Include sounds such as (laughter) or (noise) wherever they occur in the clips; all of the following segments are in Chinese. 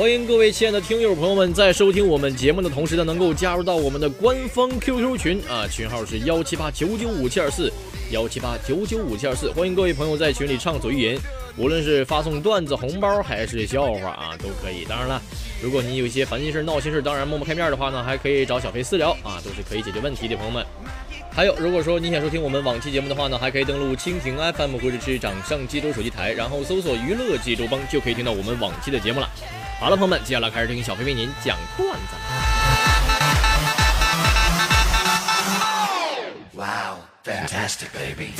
欢迎各位亲爱的听友朋友们，在收听我们节目的同时呢，能够加入到我们的官方 QQ 群啊，群号是幺七八九九五七二四幺七八九九五七二四。欢迎各位朋友在群里畅所欲言，无论是发送段子、红包还是笑话啊，都可以。当然了，如果你有一些烦心事、闹心事，当然默默开面的话呢，还可以找小飞私聊啊，都是可以解决问题的，朋友们。还有，如果说你想收听我们往期节目的话呢，还可以登录蜻蜓 FM 或者是掌上济州手机台，然后搜索“娱乐济州帮”，就可以听到我们往期的节目了。好了，朋友们，接下来开始听小飞为您讲段子。Wow, fantastic, baby.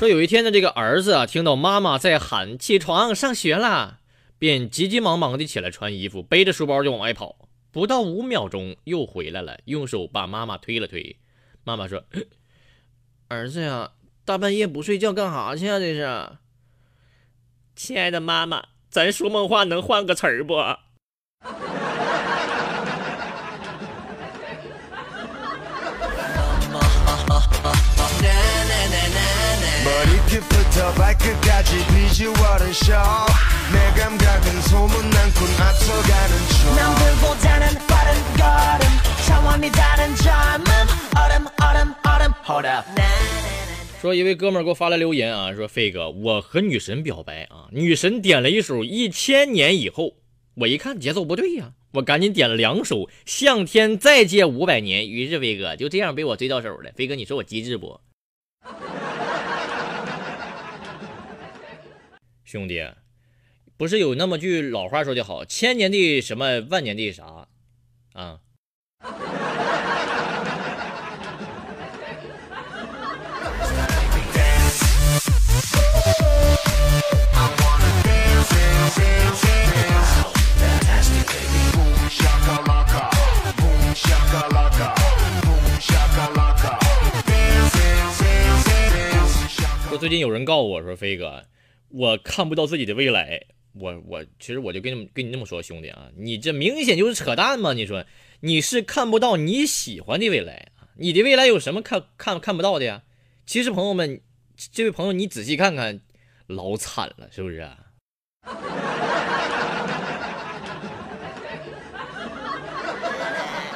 说有一天呢这个儿子啊，听到妈妈在喊起床上学啦，便急急忙忙的起来穿衣服，背着书包就往外跑。不到五秒钟又回来了，用手把妈妈推了推。妈妈说：“ (clears throat) 儿子呀，大半夜不睡觉干啥去啊？这是。”亲爱的妈妈，咱说梦话能换个词儿不？머리끝부터 발끝까지 비주얼은 쇼 내 감각은 소문난군 앞서가는 중 남들보다는 빠른 걸음 차원이 다른 젊음 얼음 얼음 얼음 Hold up 说一位哥们儿给我发来留言啊，说飞哥，我和女神表白啊，女神点了一首《一千年以后》，我一看节奏不对呀、我赶紧点了两首《向天再借五百年》，于是飞哥就这样被我追到手了。飞哥，你说我机智不？ 兄弟，不是有那么句老话说的好，千年的什么，万年的啥啊？说最近有人告我说飞哥，我看不到自己的未来。我我其实我就跟你跟你这么说，兄弟啊，你这明显就是扯淡嘛！你说你是看不到你喜欢的未来啊？你的未来有什么看看看不到的呀？其实朋友们，这位朋友你仔细看看，老惨了，是不是啊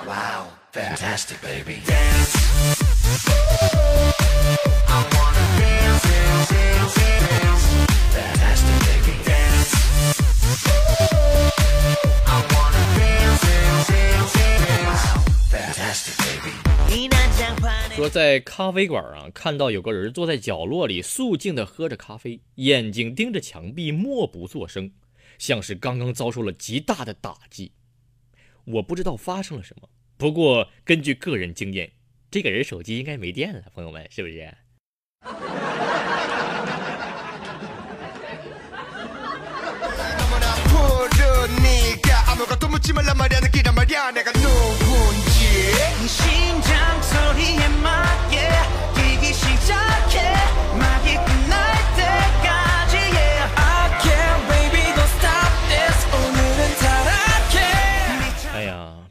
？Wow, fantastic, baby. 说在咖啡馆啊，看到有个人坐在角落里，肃静地喝着咖啡，眼睛盯着墙壁，默不作声，像是刚刚遭受了极大的打击。我不知道发生了什么，不过根据个人经验，这个人手机应该没电了，朋友们，是不是？푸르니까 아무것도 묻지 말란 말이야 느끼란 말이야 내가 누군지 심장 소리에 맞게 뛰기 시작해 막이 끝날 때까지 yeah I can't baby don't stop this 오늘은 타락해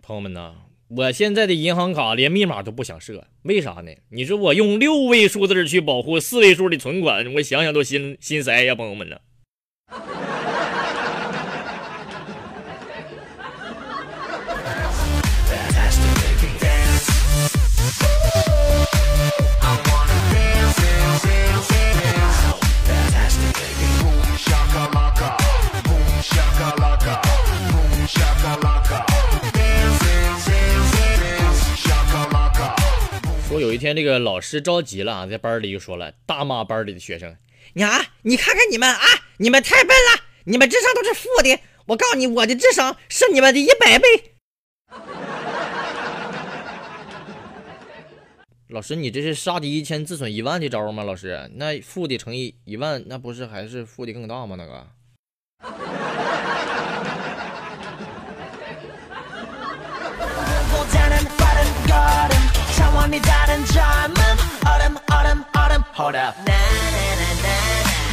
朋友们呐，我现在的银行卡连密码都不想设，为啥呢？你说我用六位数字去保护四位数的存款，我想想都心心塞呀，朋友们呐。 有一天这个老师着急了啊，在班里就说了，大骂班里的学生。你啊，你看看你们啊，你们太笨了，你们智商都是负的。我告诉你，我的智商是你们的一百倍。(laughs) 老师，你这是杀敌一千自损一万的招吗？老师，那负的乘以一万，那不是还是负的更大吗？那个。차원이 다른 젊음 얼음 얼음 얼음 Hold up 네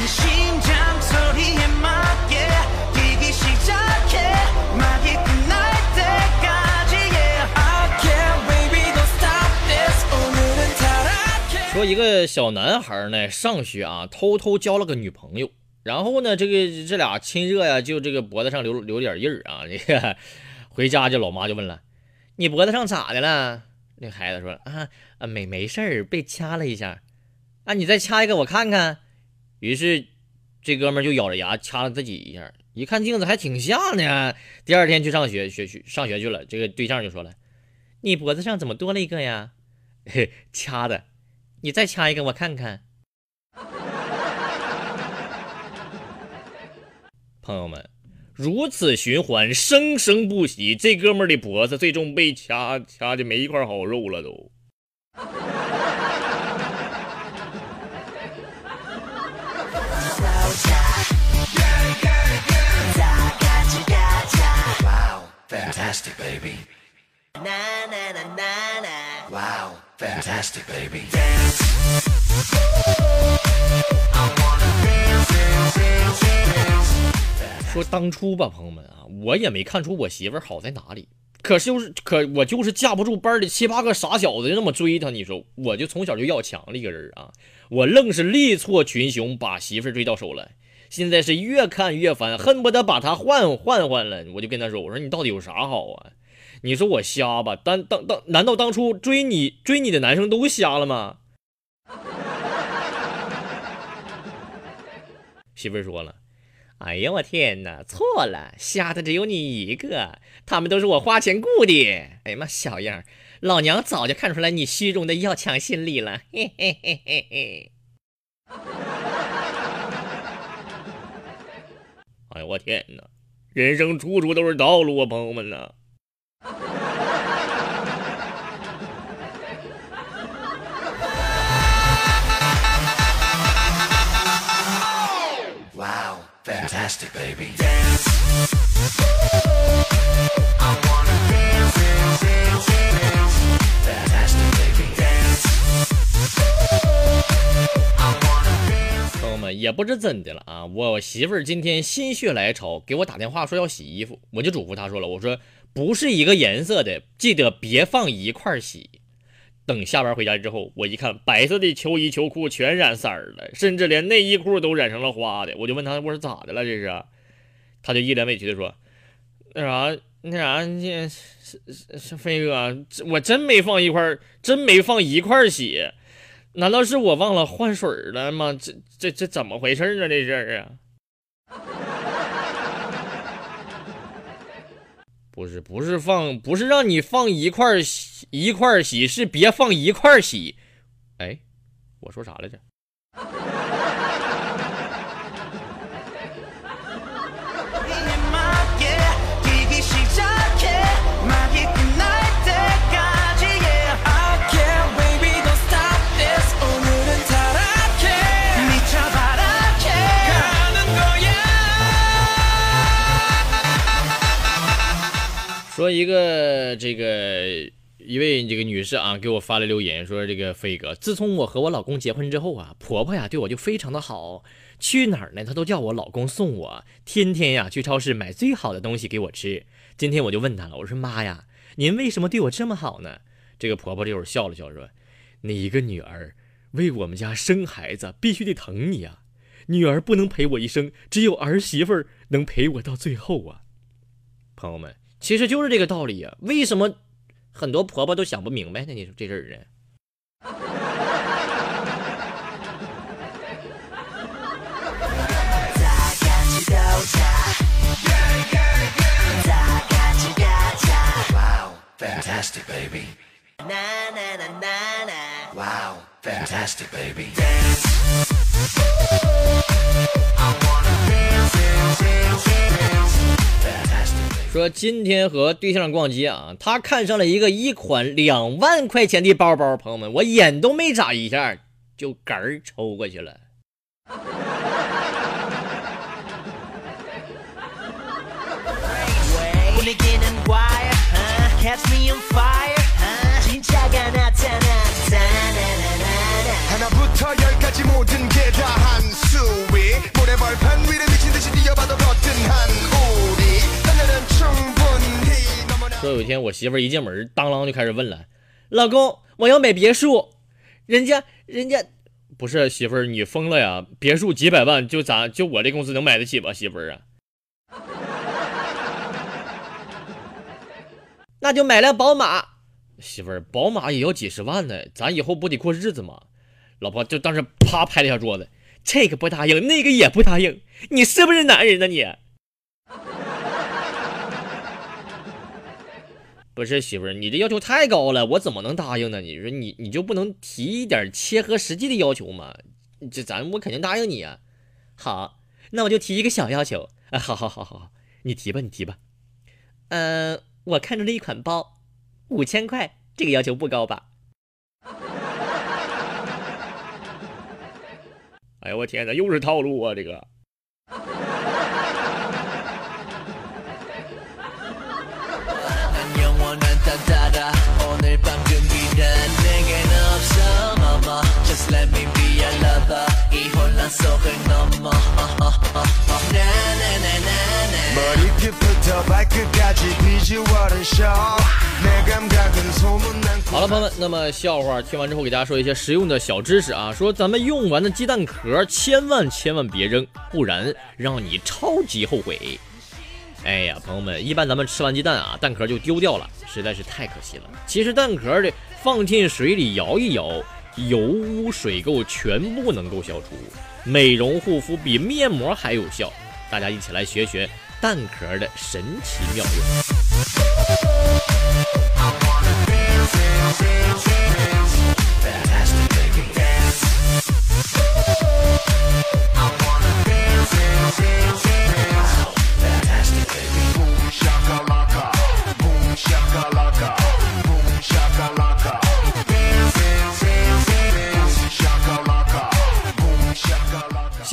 심장 소리에 맞게 뛰기 시작해 막이 끝날 때까지 yeah I can't baby don't stop this 오늘은 타락해 说一个小男孩呢，上学啊，偷偷交了个女朋友，然后呢，这个这俩亲热呀，就这个脖子上留留点印儿啊。这个回家就老妈就问了：“你脖子上咋的了？” 那孩子说：“啊啊，没没事儿，被掐了一下。啊，你再掐一个我看看。”于是这哥们就咬着牙掐了自己一下，一看镜子还挺像呢。第二天去上学学去上学去了，这个对象就说了：“你脖子上怎么多了一个呀？”嘿，(laughs) 掐的。你再掐一个我看看。(laughs) 朋友们，如此循环，生生不息。这哥们儿的脖子最终被掐掐的没一块好肉了都。Wow. Fantastic, baby. Wow. Fantastic, baby. Dance. I wanna 说当初吧，朋友们啊，我也没看出我媳妇好在哪里，可是就是可我就是架不住班里七八个傻小子就那么追她，你说我就从小就要强的一个人啊，我愣是力挫群雄，把媳妇追到手了。现在是越看越烦，恨不得把她换换换了。我就跟她说：“我说你到底有啥好啊？你说我瞎吧？当当当，难道当初追你追你的男生都瞎了吗？”媳妇说了。哎呀，我天哪，错了，瞎的只有你一个，他们都是我花钱雇的。哎呀妈，小样儿，老娘早就看出来你虚荣的要强心理了，嘿嘿嘿嘿嘿。(laughs) 哎呀，我天哪，人生处处都是道路啊，朋友们呐。Fantastic, baby. Dance. I wanna dance, dance, dance, dance. Fantastic, baby. Dance. I wanna dance. 朋友们，也不知怎的了啊！我媳妇儿今天心血来潮给我打电话说要洗衣服，我就嘱咐她说了，我说不是一个颜色的，记得别放一块儿洗。等下班回家之后，我一看，白色的秋衣秋裤全染色了，甚至连内衣裤都染成了花的。我就问他，我说咋的了这是？他就一脸委屈的说：“那啥，那啥，这是是是飞哥，我真没放一块，真没放一块儿洗。”难道是我忘了换水了吗？这这这怎么回事呢？这事儿啊，不是不是放不是让你放一块洗一块洗，是别放一块洗。哎，我说啥来着？说一个这个一位这个女士啊，给我发来留言说，这个飞哥，自从我和我老公结婚之后啊，婆婆呀对我就非常的好，去哪儿呢，她都叫我老公送我，天天呀去超市买最好的东西给我吃。今天我就问她了，我说妈呀，您为什么对我这么好呢？这个婆婆这会儿笑了笑说：“你一个女儿为我们家生孩子，必须得疼你呀。女儿不能陪我一生，只有儿媳妇能陪我到最后啊。”朋友们，其实就是这个道理呀。为什么很多婆婆都想不明白呢？你说这事儿呢？Wow, fantastic, baby. Wow, fantastic, baby. Fantastic, baby. 说今天和对象逛街啊，他看上了一个一款两万块钱的包包，朋友们，我眼都没眨一下就嗝儿抽过去了。说有一天我媳妇儿一进门，当啷就开始问了：“老公，我要买别墅，人家人家不是媳妇儿，你疯了呀？别墅几百万，就咱就我这公司能买得起吧？媳妇儿啊，(laughs) 那就买辆宝马。媳妇儿，宝马也要几十万呢，咱以后不得过日子吗？老婆就当时啪拍了一下桌子，这个不答应，那个也不答应，你是不是男人呢你？不是媳妇儿，你这要求太高了，我怎么能答应呢？你说你你就不能提一点切合实际的要求吗？这咱我肯定答应你啊。好，那我就提一个小要求啊。好好好好好，你提吧，你提吧。嗯、我看中了一款包，五千块，这个要求不高吧？(laughs) 哎呀，我天哪，又是套路啊！这个。따따라 오늘 밤 준비는 내겐 없어 mama Just let me be your lover 이 혼란 속을 넘어 나나나나나 머리끝부터 발끝까지 비주얼은 show 내 감각은 소문난 好了，朋友们，那么笑话听完之后，给大家说一些实用的小知识啊。说咱们用完的鸡蛋壳，千万千万别扔，不然让你超级后悔。 哎呀，朋友们，一般咱们吃完鸡蛋啊，蛋壳就丢掉了，实在是太可惜了。其实蛋壳的放进水里摇一摇，油污水垢全部能够消除，美容护肤比面膜还有效。大家一起来学学蛋壳的神奇妙用。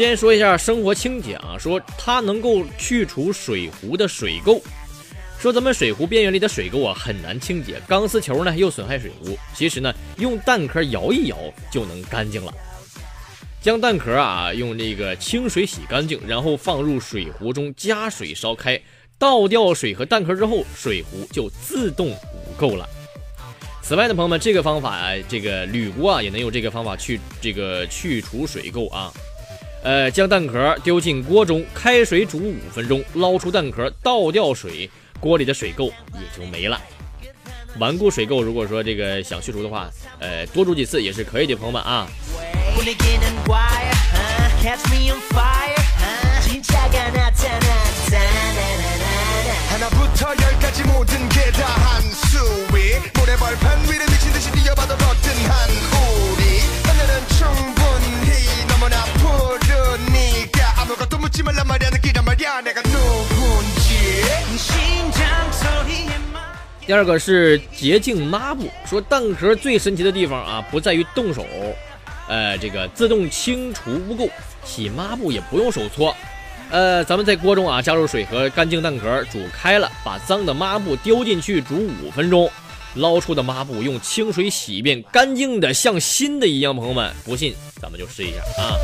先说一下生活清洁啊，说它能够去除水壶的水垢。说咱们水壶边缘里的水垢啊很难清洁，钢丝球呢又损害水壶。其实呢，用蛋壳摇一摇就能干净了。将蛋壳啊用这个清水洗干净，然后放入水壶中加水烧开，倒掉水和蛋壳之后，水壶就自动无垢了。此外呢，朋友们，这个方法啊，这个铝锅啊也能用这个方法去这个去除水垢啊。呃，将蛋壳丢进锅中，开水煮五分钟，捞出蛋壳，倒掉水，锅里的水垢也就没了。顽固水垢，如果说这个想去除的话，呃，多煮几次也是可以的，朋友们啊。第二个是洁净抹布，说蛋壳最神奇的地方啊，不在于动手，呃，这个自动清除污垢，洗抹布也不用手搓。呃，咱们在锅中啊加入水和干净蛋壳，煮开了，把脏的抹布丢进去煮五分钟，捞出的抹布用清水洗一遍，干净的像新的一样。朋友们，不信咱们就试一下啊。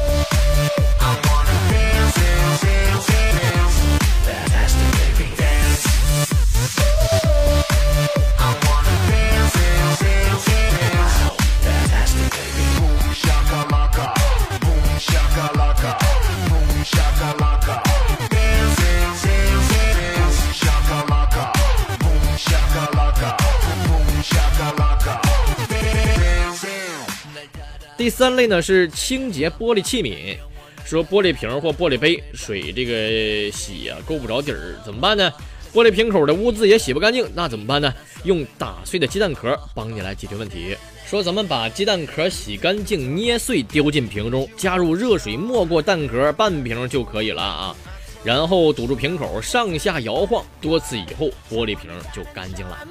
第三类呢是清洁玻璃器皿，说玻璃瓶或玻璃杯水这个洗啊、够不着底儿，怎么办呢？玻璃瓶口的污渍也洗不干净，那怎么办呢？用打碎的鸡蛋壳帮你来解决问题。说咱们把鸡蛋壳洗干净、捏碎，丢进瓶中，加入热水没过蛋壳半瓶就可以了啊。然后堵住瓶口，上下摇晃多次以后，玻璃瓶就干净了。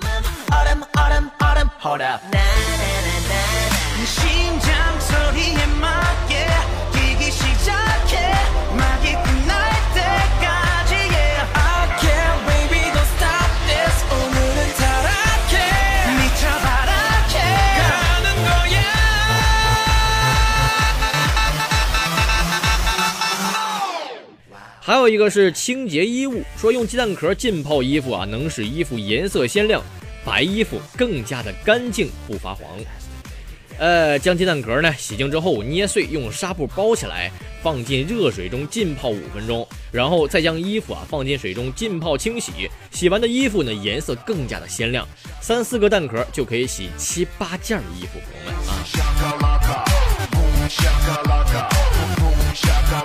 还有一个是清洁衣物，说用鸡蛋壳浸泡衣服啊，能使衣服颜色鲜亮，白衣服更加的干净不发黄。呃，将鸡蛋壳呢洗净之后捏碎，用纱布包起来，放进热水中浸泡五分钟，然后再将衣服啊放进水中浸泡清洗。洗完的衣服呢颜色更加的鲜亮，三四个蛋壳就可以洗七八件衣服，朋友们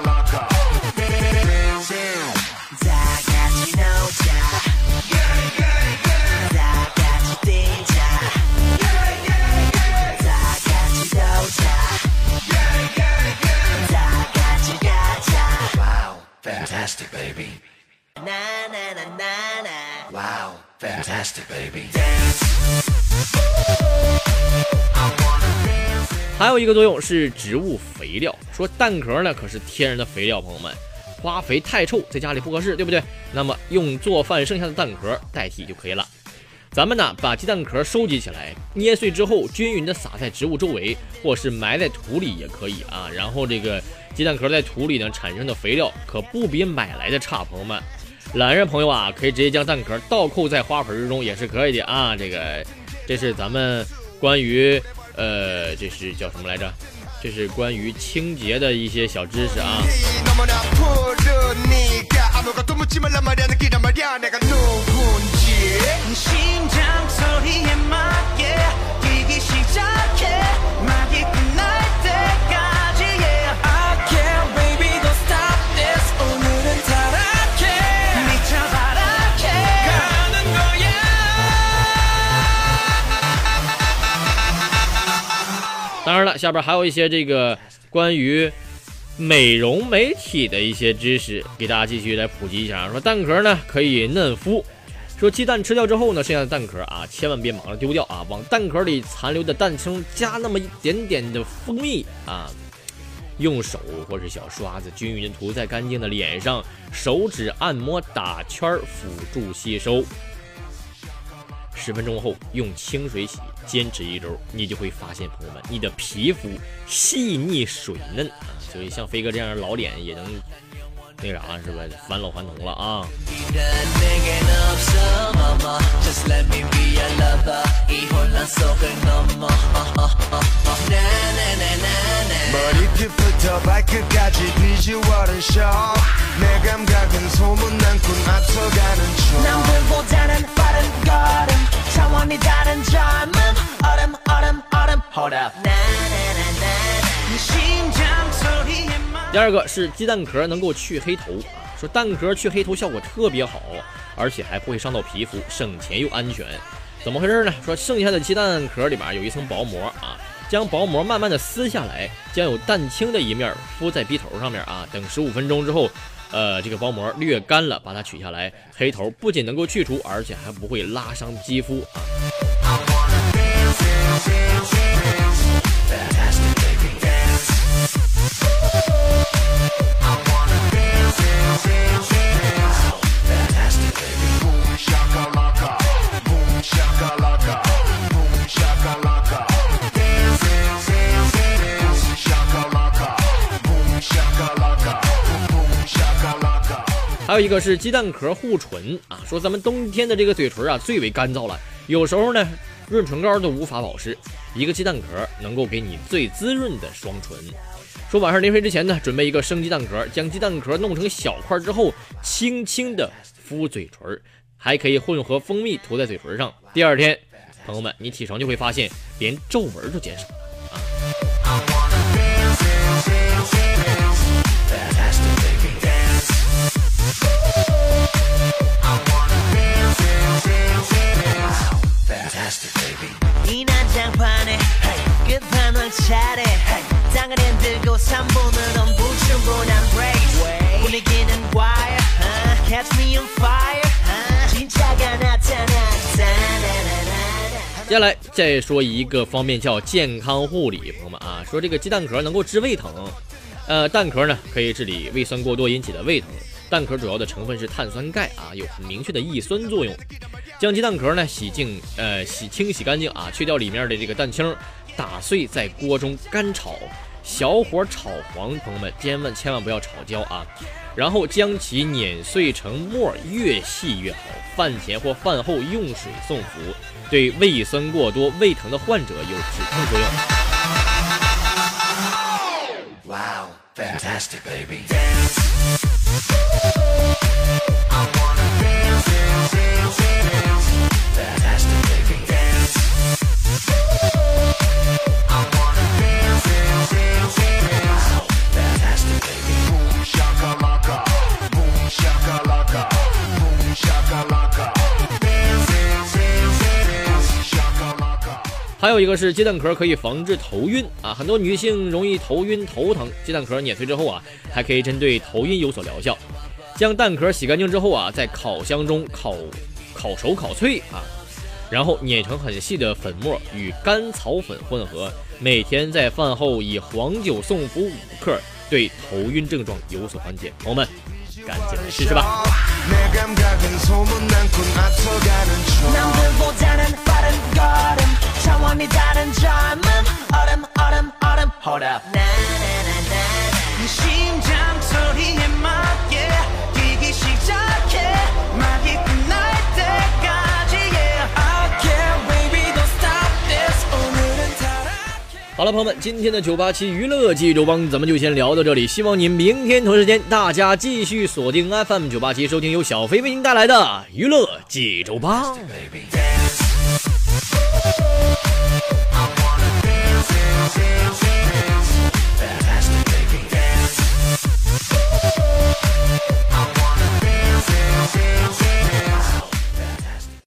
啊。baby. Fantastic baby. 还有一个作用是植物肥料说蛋壳呢可是天然的肥料朋友们花肥太臭在家里不合适对不对？那么用做饭剩下的蛋壳代替就可以了。咱们呢把鸡蛋壳收集起来捏碎之后均匀的撒在植物周围或是埋在土里也可以啊。然后这个鸡蛋壳在土里呢产生的肥料可不比买来的差，朋友们。懒人朋友啊，可以直接将蛋壳倒扣在花盆之中也是可以的啊。这个这是咱们关于呃，这是叫什么来着？这是关于清洁的一些小知识啊。当然了，下边还有一些这个关于美容美体的一些知识，给大家继续来普及一下。说蛋壳呢可以嫩肤，说鸡蛋吃掉之后呢，剩下的蛋壳啊，千万别忙着丢掉啊，往蛋壳里残留的蛋清加那么一点点的蜂蜜啊，用手或是小刷子均匀涂在干净的脸上，手指按摩打圈儿辅助吸收。十分钟后用清水洗，坚持一周，你就会发现，朋友们，你的皮肤细腻水嫩啊，所以像飞哥这样的老脸也能那啥是不返老还童了啊！Hold up. 第二个是鸡蛋壳能够去黑头啊，说蛋壳去黑头效果特别好，而且还不会伤到皮肤，省钱又安全。怎么回事呢？说剩下的鸡蛋壳里边有一层薄膜啊，将薄膜慢慢的撕下来，将有蛋清的一面敷在鼻头上面啊，等十五分钟之后。呃，这个薄膜略干了，把它取下来，黑头不仅能够去除，而且还不会拉伤肌肤啊。还有一个是鸡蛋壳护唇啊，说咱们冬天的这个嘴唇啊最为干燥了，有时候呢润唇膏都无法保湿，一个鸡蛋壳能够给你最滋润的双唇。说晚上临睡之前呢，准备一个生鸡蛋壳，将鸡蛋壳弄成小块之后，轻轻的敷嘴唇，还可以混合蜂蜜涂在嘴唇上。第二天，朋友们，你起床就会发现连皱纹都减少。I 차례 장안엔 들고 3분으론 불충분한 break 분위기는 wire 아, catch me on fire 아, 진짜가 나타났다 나나나나 接下来再说一个方面叫健康护理，朋友们啊，说这个鸡蛋壳能够治胃疼，呃，蛋壳呢可以治理胃酸过多引起的胃疼。蛋壳主要的成分是碳酸钙啊，有很明确的抑酸作用。将鸡蛋壳呢洗净，呃，洗清洗干净啊，去掉里面的这个蛋清， 打碎在锅中干炒，小火炒黄，朋友们千万千万不要炒焦啊。然后将其碾碎成末，越细越好。饭前或饭后用水送服，对胃酸过多、胃疼的患者有止痛作用。Wow, fantastic, baby. 还有一个是鸡蛋壳可以防治头晕啊，很多女性容易头晕头疼，鸡蛋壳碾碎之后啊，还可以针对头晕有所疗效。将蛋壳洗干净之后啊，在烤箱中烤烤熟烤脆啊，然后碾成很细的粉末，与甘草粉混合，每天在饭后以黄酒送服五克，对头晕症状有所缓解。朋友们，赶紧来试试吧。好了，朋友们，今天的九八七娱乐济州帮咱们就先聊到这里，希望您明天同时间大家继续锁定 FM 九八七，收听由小飞为您带来的娱乐济州帮。